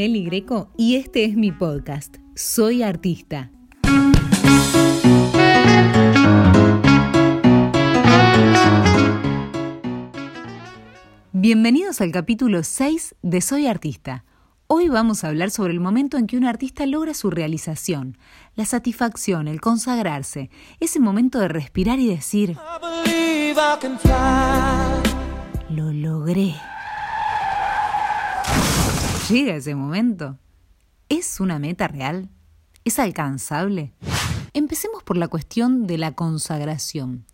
Nelly Greco y este es mi podcast, Soy Artista. Bienvenidos al capítulo 6 de Soy Artista. Hoy vamos a hablar sobre el momento en que un artista logra su realización, la satisfacción, el consagrarse, ese momento de respirar y decir, lo logré. ¿Llega ese momento? ¿Es una meta real? ¿Es alcanzable? Empecemos por la cuestión de la consagración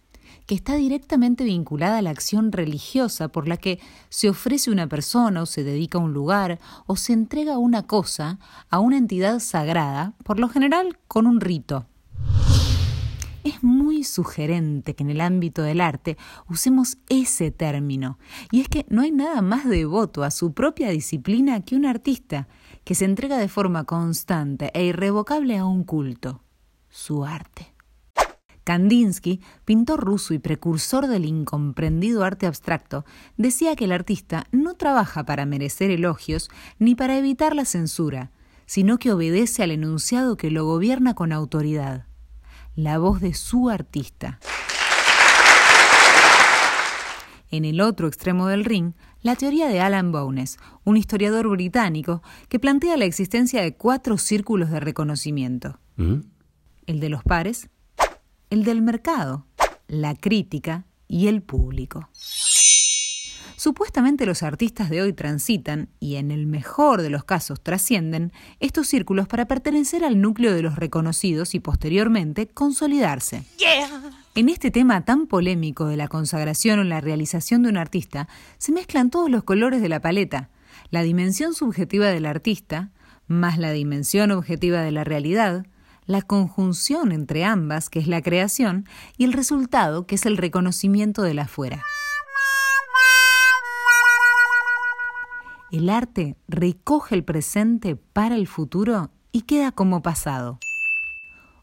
que está directamente vinculada a la acción religiosa por la que se ofrece una persona o se dedica a un lugar o se entrega una cosa a una entidad sagrada, por lo general con un rito. Es muy sugerente que en el ámbito del arte usemos ese término, y es que no hay nada más devoto a su propia disciplina que un artista, que se entrega de forma constante e irrevocable a un culto, su arte. Kandinsky, pintor ruso y precursor del incomprendido arte abstracto, decía que el artista no trabaja para merecer elogios ni para evitar la censura, sino que obedece al enunciado que lo gobierna con autoridad, la voz de su artista. En el otro extremo del ring, la teoría de Alan Bowness, un historiador británico que plantea la existencia de cuatro círculos de reconocimiento. ¿Mm? El de los pares, el del mercado, la crítica y el público. Supuestamente los artistas de hoy transitan, y en el mejor de los casos trascienden, estos círculos para pertenecer al núcleo de los reconocidos y posteriormente consolidarse. En este tema tan polémico de la consagración o la realización de un artista, se mezclan todos los colores de la paleta, la dimensión subjetiva del artista, más la dimensión objetiva de la realidad, la conjunción entre ambas, que es la creación, y el resultado, que es el reconocimiento de la afuera. El arte recoge el presente para el futuro y queda como pasado.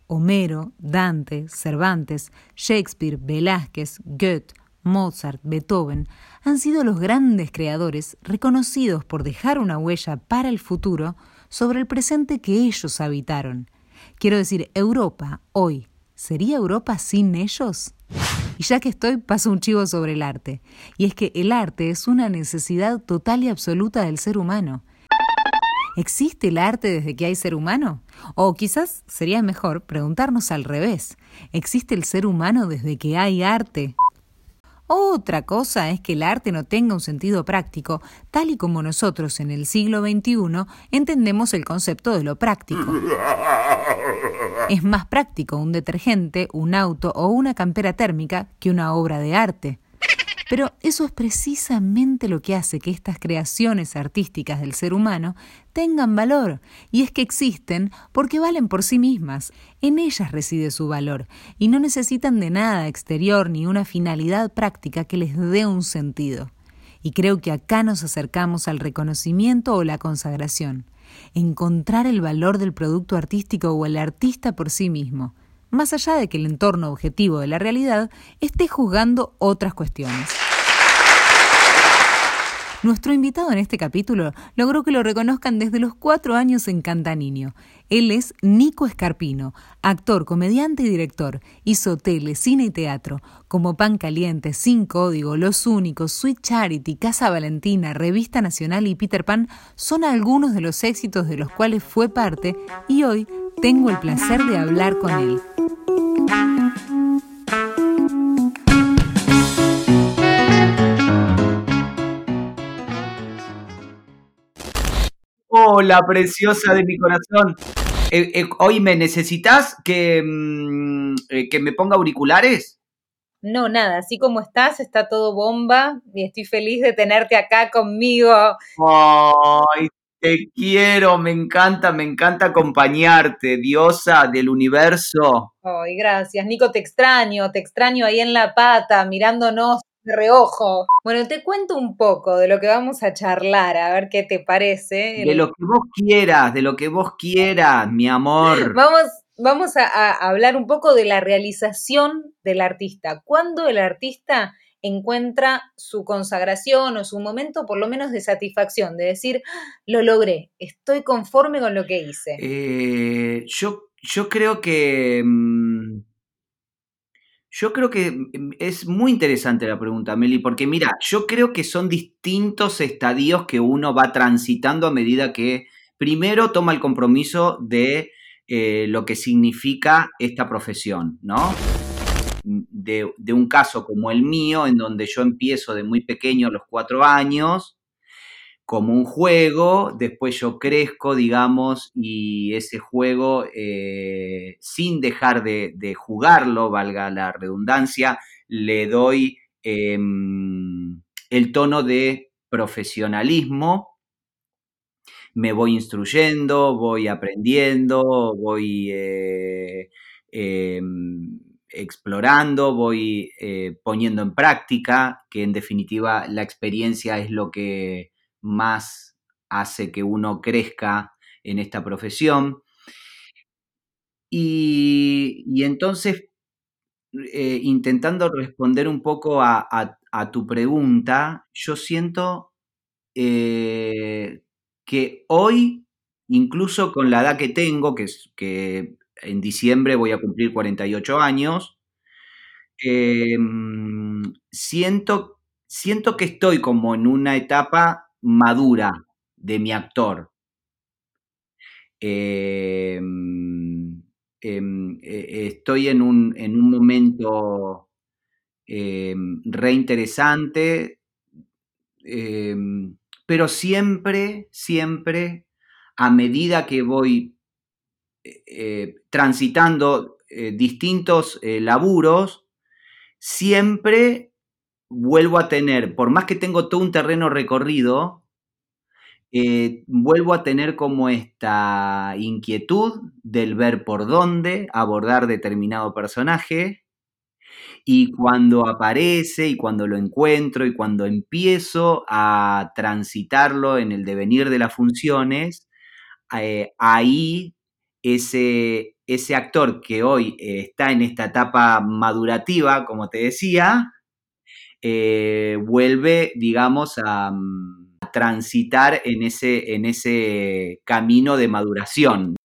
Homero, Dante, Cervantes, Shakespeare, Velázquez, Goethe, Mozart, Beethoven han sido los grandes creadores reconocidos por dejar una huella para el futuro sobre el presente que ellos habitaron Quiero decir, Europa, hoy, ¿sería Europa sin ellos? Y ya que estoy, paso un chivo sobre el arte. Y es que el arte es una necesidad total y absoluta del ser humano. ¿Existe el arte desde que hay ser humano? O quizás sería mejor preguntarnos al revés. ¿Existe el ser humano desde que hay arte? Otra cosa es que el arte no tenga un sentido práctico, tal y como nosotros en el siglo XXI entendemos el concepto de lo práctico. Es más práctico un detergente, un auto o una campera térmica que una obra de arte. Pero eso es precisamente lo que hace que estas creaciones artísticas del ser humano tengan valor, y es que existen porque valen por sí mismas, en ellas reside su valor, y no necesitan de nada exterior ni una finalidad práctica que les dé un sentido. Y creo que acá nos acercamos al reconocimiento o la consagración, encontrar el valor del producto artístico o el artista por sí mismo, más allá de que el entorno objetivo de la realidad esté juzgando otras cuestiones. Nuestro invitado en este capítulo logró que lo reconozcan desde los cuatro años en Cantaniño. Él es Nico Escarpino, actor, comediante y director. Hizo tele, cine y teatro, como Pan Caliente, Sin Código, Los Únicos, Sweet Charity, Casa Valentina, Revista Nacional y Peter Pan son algunos de los éxitos de los cuales fue parte y hoy tengo el placer de hablar con él. Hola, preciosa de mi corazón. Eh, eh, hoy me necesitas que, mm, eh, que me ponga auriculares. No, nada, así como estás, está todo bomba y estoy feliz de tenerte acá conmigo. Ay, te quiero, me encanta, me encanta acompañarte, diosa del universo. Ay, gracias, Nico, te extraño, te extraño ahí en la pata, mirándonos de reojo. Bueno, te cuento un poco de lo que vamos a charlar, a ver qué te parece. De lo que vos quieras, de lo que vos quieras, mi amor. Vamos, vamos a, hablar un poco de la realización del artista. ¿Cuándo el artista encuentra su consagración o su momento por lo menos de satisfacción, de decir, ¡Ah! lo logré, estoy conforme con lo que hice? Eh, yo, yo creo que... Mm, yo creo que mm, es muy interesante la pregunta, Meli, porque mira, yo creo que son distintos estadios que uno va transitando a medida que primero toma el compromiso de eh, lo que significa esta profesión, ¿no? De, un caso como el mío, en donde yo empiezo de muy pequeño, a los cuatro años, como un juego, después yo crezco, digamos, y ese juego, eh, sin dejar de, jugarlo, valga la redundancia, le doy em, el tono de profesionalismo. Me voy instruyendo, voy aprendiendo, voy eh, em, explorando, voy eh, poniendo en práctica, que en definitiva la experiencia es lo que más hace que uno crezca en esta profesión. Y, entonces, eh, intentando responder un poco a, tu pregunta, yo siento que hoy, incluso con la edad que tengo, que, es, que en diciembre voy a cumplir 48 años, em, siento, siento que estoy como en una etapa madura de mi actor. Em, em, e, estoy en un, en un momento re interesante pero siempre, siempre, a medida que voy eh, eh, transitando eh, distintos laburos, siempre vuelvo a tener, por más que tengo todo un terreno recorrido, vuelvo a tener como esta inquietud del ver por dónde abordar determinado personaje. Y cuando aparece y cuando lo encuentro y cuando empiezo a transitarlo en el devenir de las funciones, eh, ahí ese, ese actor que hoy eh, está en esta etapa madurativa, como te decía, eh, vuelve, digamos, a, a, transitar en ese, en ese camino de maduración.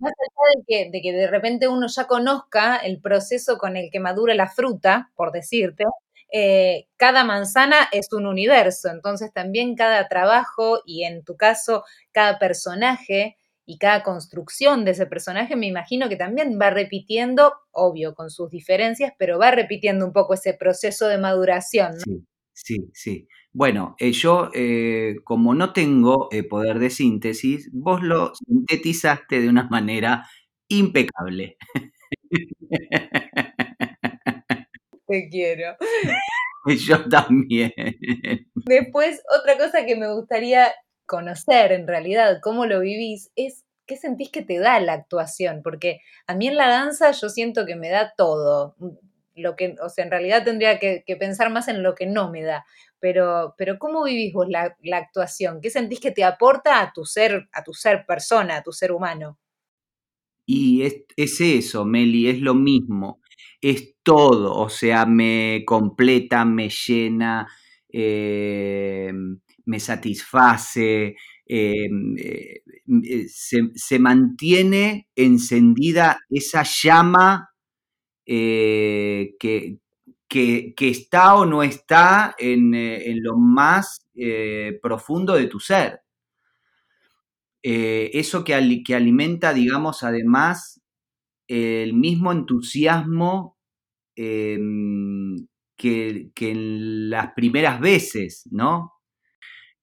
Más allá de que, de repente uno ya conozca el proceso con el que madura la fruta, por decirte, eh, cada manzana es un universo, entonces también cada trabajo y en tu caso cada personaje y cada construcción de ese personaje me imagino que también va repitiendo, obvio con sus diferencias, pero va repitiendo un poco ese proceso de maduración. Sí, sí, sí. Bueno, eh, yo eh, como no tengo eh, poder de síntesis, vos lo sintetizaste de una manera impecable. Te quiero. Yo también. Después, otra cosa que me gustaría conocer en realidad, cómo lo vivís, es qué sentís que te da la actuación, porque a mí en la danza yo siento que me da todo. Lo que, o sea, en realidad tendría que pensar más en lo que no me da pero, pero ¿cómo vivís vos la, actuación? ¿Qué sentís que te aporta a tu ser, a tu ser persona, a tu ser humano? Y es, eso, Meli, es lo mismo, es todo, o sea, me completa, me llena, eh, me satisface, eh, eh, se, se, mantiene encendida esa llama que, que, está o no está en, eh, lo más eh, profundo de tu ser. Eh, eso que, que, alimenta, digamos, además el mismo entusiasmo em, que, en las primeras veces, ¿no?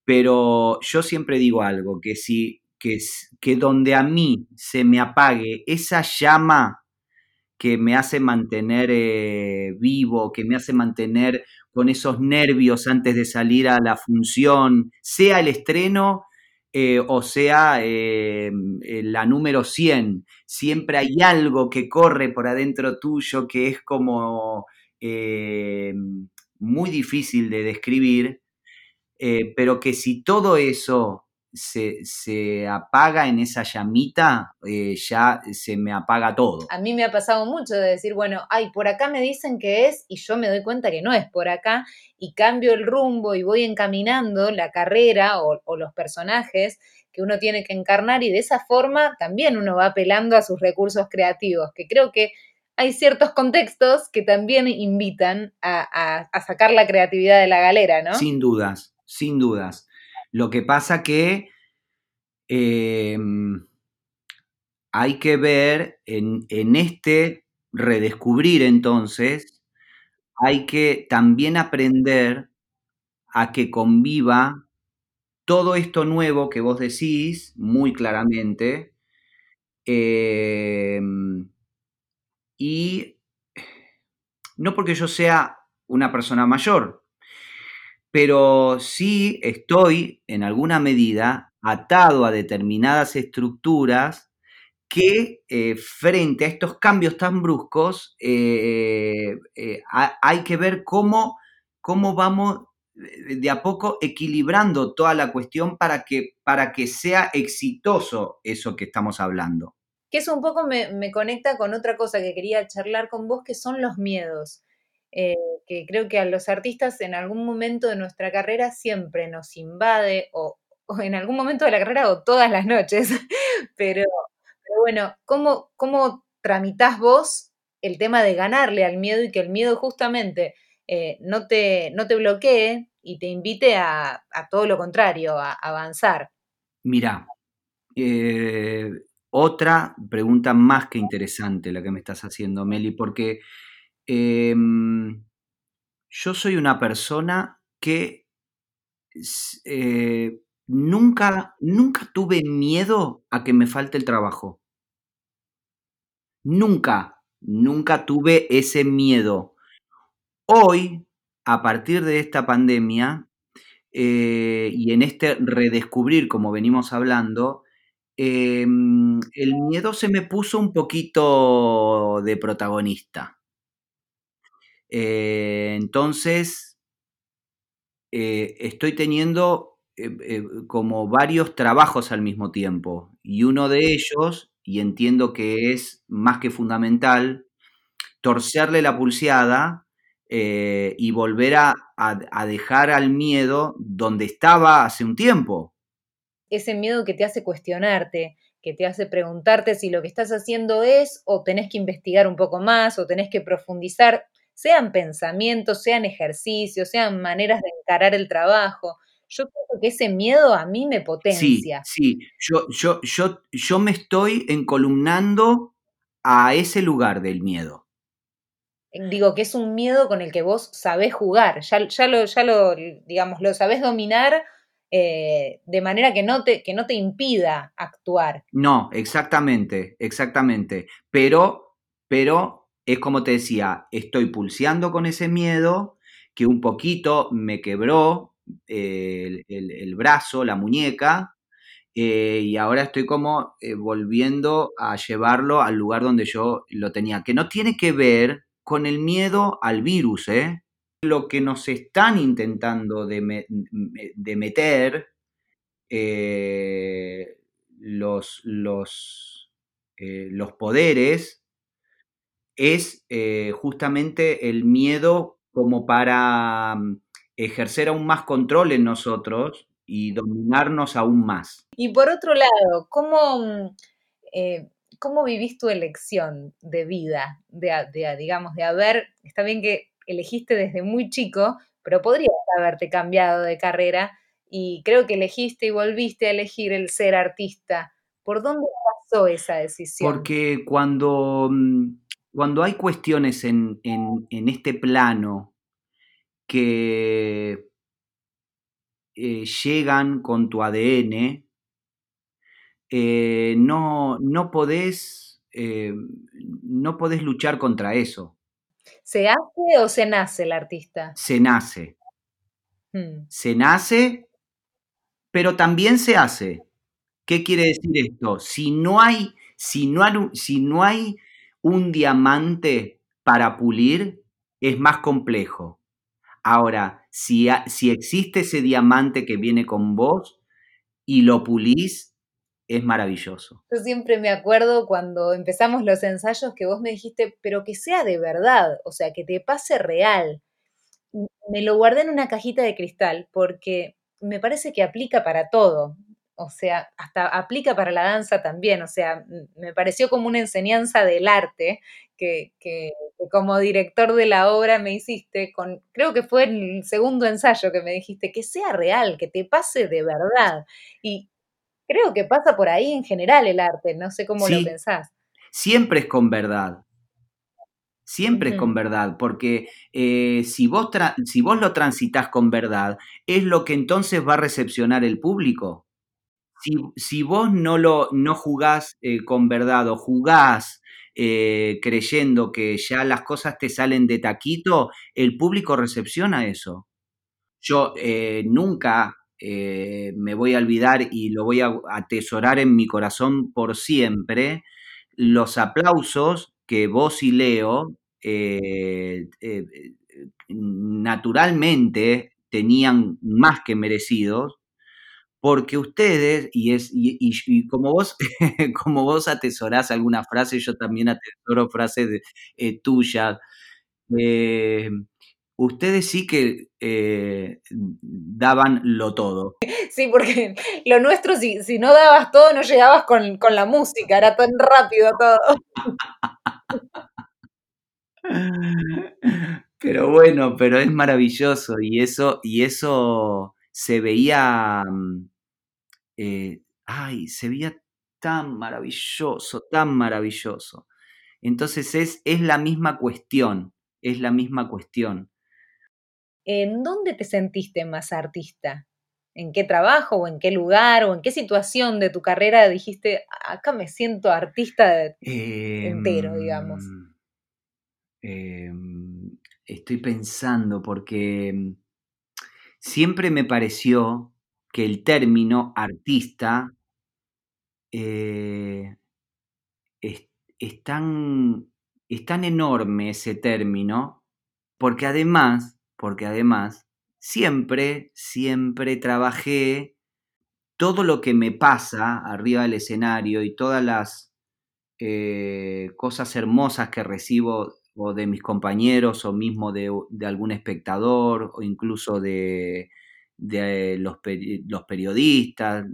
Pero yo siempre digo algo, que si, que, que donde a mí se me apague esa llama que me hace mantener eh, vivo, que me hace mantener con esos nervios antes de salir a la función, sea el estreno eh, o sea eh, la número 100. Siempre hay algo que corre por adentro tuyo que es como muy difícil de describir, pero que si todo eso se, se apaga en esa llamita, eh, ya se me apaga todo. A mí me ha pasado mucho de decir, bueno, ay, por acá me dicen que es y yo me doy cuenta que no es por acá y cambio el rumbo y voy encaminando la carrera o, o los personajes que uno tiene que encarnar y de esa forma también uno va apelando a sus recursos creativos, que creo que hay ciertos contextos que también invitan a, sacar la creatividad de la galera, ¿no? Sin dudas, sin dudas. Lo que pasa que em, hay que ver en, en, este redescubrir entonces, hay que también aprender a que conviva todo esto nuevo que vos decís muy claramente. Eh, y no porque yo sea una persona mayor, pero sí estoy en alguna medida atado a determinadas estructuras que eh, frente a estos cambios tan bruscos eh, eh, hay que ver cómo, cómo vamos de a poco equilibrando toda la cuestión para que, para que sea exitoso eso que estamos hablando que eso un poco me, conecta con otra cosa que quería charlar con vos, que son los miedos. Eh, que creo que a los artistas en algún momento de nuestra carrera siempre nos invade, o, en algún momento de la carrera o todas las noches, pero, bueno, ¿cómo, ¿cómo tramitás vos el tema de ganarle al miedo y que el miedo justamente eh, no, te, no te bloquee y te invite a, todo lo contrario, a, avanzar? Mira, eh, otra pregunta más que interesante la que me estás haciendo, Meli, porque em, yo soy una persona que eh, nunca, nunca tuve miedo a que me falte el trabajo. Nunca, nunca tuve ese miedo. Hoy, a partir de esta pandemia eh, y en este redescubrir, como venimos hablando, Em, el miedo se me puso un poquito de protagonista. Eh, entonces, eh, estoy teniendo eh, como varios trabajos al mismo tiempo y uno de ellos, y entiendo que es más que fundamental, torcerle la pulseada y volver a dejar al miedo donde estaba hace un tiempo. Ese miedo que te hace cuestionarte, que te hace preguntarte si lo que estás haciendo es o tenés que investigar un poco más o tenés que profundizar, sean pensamientos, sean ejercicios, sean maneras de encarar el trabajo. Yo creo que ese miedo a mí me potencia. Sí, sí, yo, yo, yo, yo me estoy encolumnando a ese lugar del miedo. Digo que es un miedo con el que vos sabés jugar, ya, ya, lo, ya lo, digamos, lo sabés dominar eh, de manera que no, te, que no te impida actuar. No, exactamente, exactamente. Pero, pero es como te decía, estoy pulseando con ese miedo que un poquito me quebró eh, el, brazo, la muñeca, eh, y ahora estoy como volviendo a llevarlo al lugar donde yo lo tenía, que no tiene que ver con el miedo al virus, ¿eh? lo que nos están intentando de, meter eh, eh, los, poderes es eh, justamente el miedo como para mm, ejercer aún más control en nosotros y dominarnos aún más. Y por otro lado, ¿cómo, mm, cómo vivís tu elección de vida? De, de, digamos, de haber, está bien que elegiste desde muy chico, pero podrías haberte cambiado de carrera y creo que elegiste y volviste a elegir el ser artista. ¿Por dónde pasó esa decisión? Porque cuando, mm, cuando hay cuestiones en, este plano que eh, llegan con tu ADN, eh, no, no, podés, eh, no podés luchar contra eso. ¿Se hace o se nace el artista? Se nace. Hmm. Se nace, pero también se hace. ¿Qué quiere decir esto? Si no hay, si no hay, si no hay un diamante para pulir, es más complejo. Ahora, si, si existe ese diamante que viene con vos y lo pulís, es maravilloso. Yo siempre me acuerdo cuando empezamos los ensayos que vos me dijiste, pero que sea de verdad, o sea, que te pase real. Me lo guardé en una cajita de cristal porque me parece que aplica para todo o sea, hasta aplica para la danza también, o sea, me pareció como una enseñanza del arte que, como director de la obra me hiciste, con, creo que fue el segundo ensayo que me dijiste, que sea real, que te pase de verdad. Y creo que pasa por ahí en general el arte, no sé cómo lo pensás. Siempre es con verdad. Siempre es con verdad, porque eh, si, vos si vos lo transitas con verdad, es lo que entonces va a recepcionar el público si, vos no, lo, no jugás eh, con verdad o jugás eh, creyendo que ya las cosas te salen de taquito, el público recepciona eso. Yo eh, nunca me voy a olvidar y lo voy a atesorar en mi corazón por siempre los aplausos que vos y Leo naturalmente tenían más que merecidos porque ustedes, y, es, y, como, vos, como vos atesorás alguna frase, yo también atesoro frases eh, tuyas, eh, ustedes sí que eh, daban lo todo. Sí, porque lo nuestro, si, si no dabas todo, no llegabas con, con la música, era tan rápido todo. Pero bueno, pero es maravilloso y eso, y eso se veía mm, eh, ay, se veía tan maravilloso, tan maravilloso. Entonces es, es la misma cuestión, es la misma cuestión. ¿En dónde te sentiste más artista? ¿En qué trabajo o en qué lugar o en qué situación de tu carrera dijiste, acá me siento artista entero, digamos? Em, em, estoy pensando porque mm, siempre me pareció que el término artista eh, es, tan, enorme ese término, porque además, porque además, siempre, siempre trabajé todo lo que me pasa arriba del escenario y todas las eh, cosas hermosas que recibo o de mis compañeros o mismo de algún espectador o incluso de, de los, los periodistas,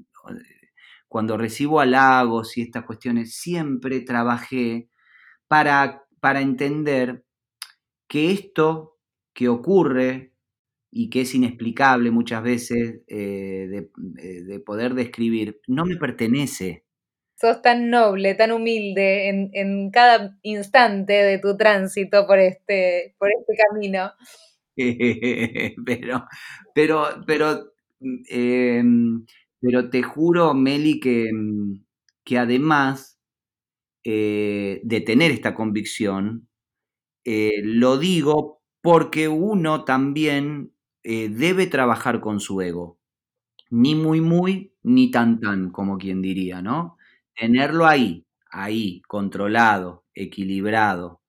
cuando recibo halagos y estas cuestiones, siempre trabajé para, para entender que esto que ocurre y que es inexplicable muchas veces eh, eh, de, poder describir, no me pertenece. Sos tan noble, tan humilde en, en, cada instante de tu tránsito por este, por este camino. pero, pero, pero, em, pero te juro, Meli, que, mm, que además eh, de tener esta convicción, eh, lo digo porque uno también eh, debe trabajar con su ego. Ni muy, muy, ni tan, tan, como quien diría, ¿no? Tenerlo ahí, ahí, controlado, equilibrado.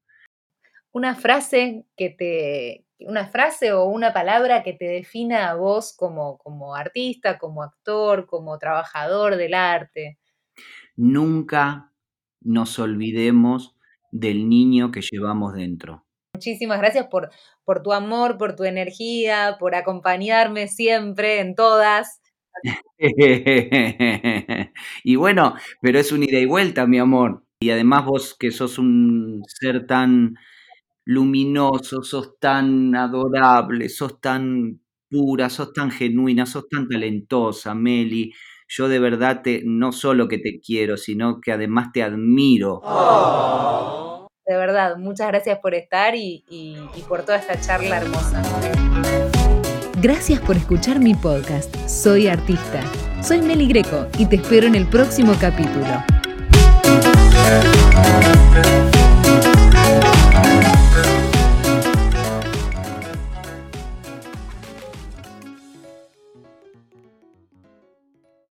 Una frase que te, una frase o una palabra que te defina a vos como, como artista, como actor, como trabajador del arte. Nunca nos olvidemos del niño que llevamos dentro. Muchísimas gracias por, por tu amor, por tu energía, por acompañarme siempre en todas. y bueno, pero es un ida y vuelta, mi amor. Y además vos que sos un ser tan luminoso, sos tan adorable, sos tan pura, sos tan genuina, sos tan talentosa, Meli. Yo de verdad te, no solo que te quiero, sino que además te admiro. De verdad, muchas gracias por estar y, y por toda esta charla hermosa. Gracias por escuchar mi podcast. Soy artista. Soy Meli Greco y te espero en el próximo capítulo.